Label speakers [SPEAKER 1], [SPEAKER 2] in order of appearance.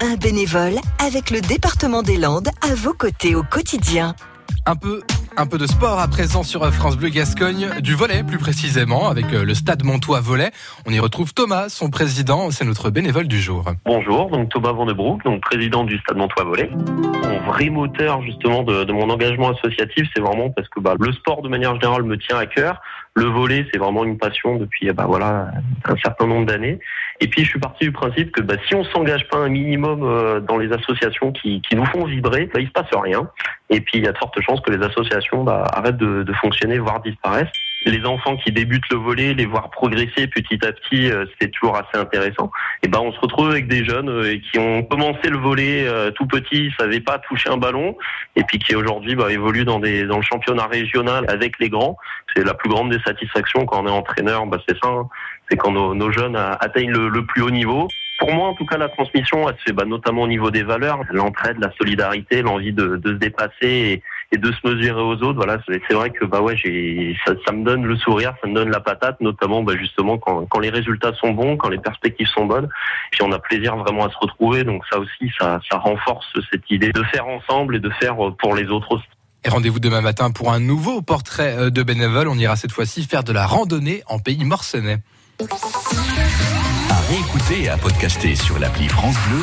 [SPEAKER 1] un bénévole avec le département des Landes à vos côtés au quotidien.
[SPEAKER 2] Un peu, un peu de sport à présent sur France Bleu Gascogne, du volet plus précisément, avec euh, le Stade Montois Volet. On y retrouve Thomas, son président, c'est notre bénévole du jour.
[SPEAKER 3] Bonjour, donc Thomas Vandebroek, donc président du Stade Montois Volet. Mon vrai moteur justement de, de mon engagement associatif, c'est vraiment parce que bah, le sport de manière générale me tient à cœur. Le volet, c'est vraiment une passion depuis bah, voilà un certain nombre d'années. Et puis je suis parti du principe que bah, si on s'engage pas un minimum euh, dans les associations qui, nous font vibrer, bah, il se passe rien. Et puis il y a de fortes chances que les associations bah, arrêtent de fonctionner, voire disparaissent les enfants qui débutent le volet, les voir progresser petit à petit, euh, c'est toujours assez intéressant. Et ben on se retrouve avec des jeunes euh, qui ont commencé le volet euh, tout petit, ils savaient pas toucher un ballon, et puis qui aujourd'hui bah, évoluent dans des dans le championnat régional avec les grands. C'est la plus grande des satisfactions quand on est entraîneur, bah, c'est ça, hein. c'est quand nos, nos jeunes atteignent le, le plus haut niveau. Pour moi, en tout cas, la transmission, elle se fait bah, notamment au niveau des valeurs, l'entraide, la solidarité, l'envie de, de, se dépasser et, de se mesurer aux autres. Voilà, c'est vrai que bah ouais, j'ai ça, ça, me donne le sourire, ça me donne la patate, notamment bah, justement quand, quand les résultats sont bons, quand les perspectives sont bonnes, puis on a plaisir vraiment à se retrouver. Donc ça aussi, ça, ça renforce cette idée de faire ensemble et de faire pour les autres aussi.
[SPEAKER 2] Et rendez-vous demain matin pour un nouveau portrait euh, de bénévole. On ira cette fois-ci faire de la randonnée en pays morcenais
[SPEAKER 4] à réécouter et à podcaster sur l'appli France Bleu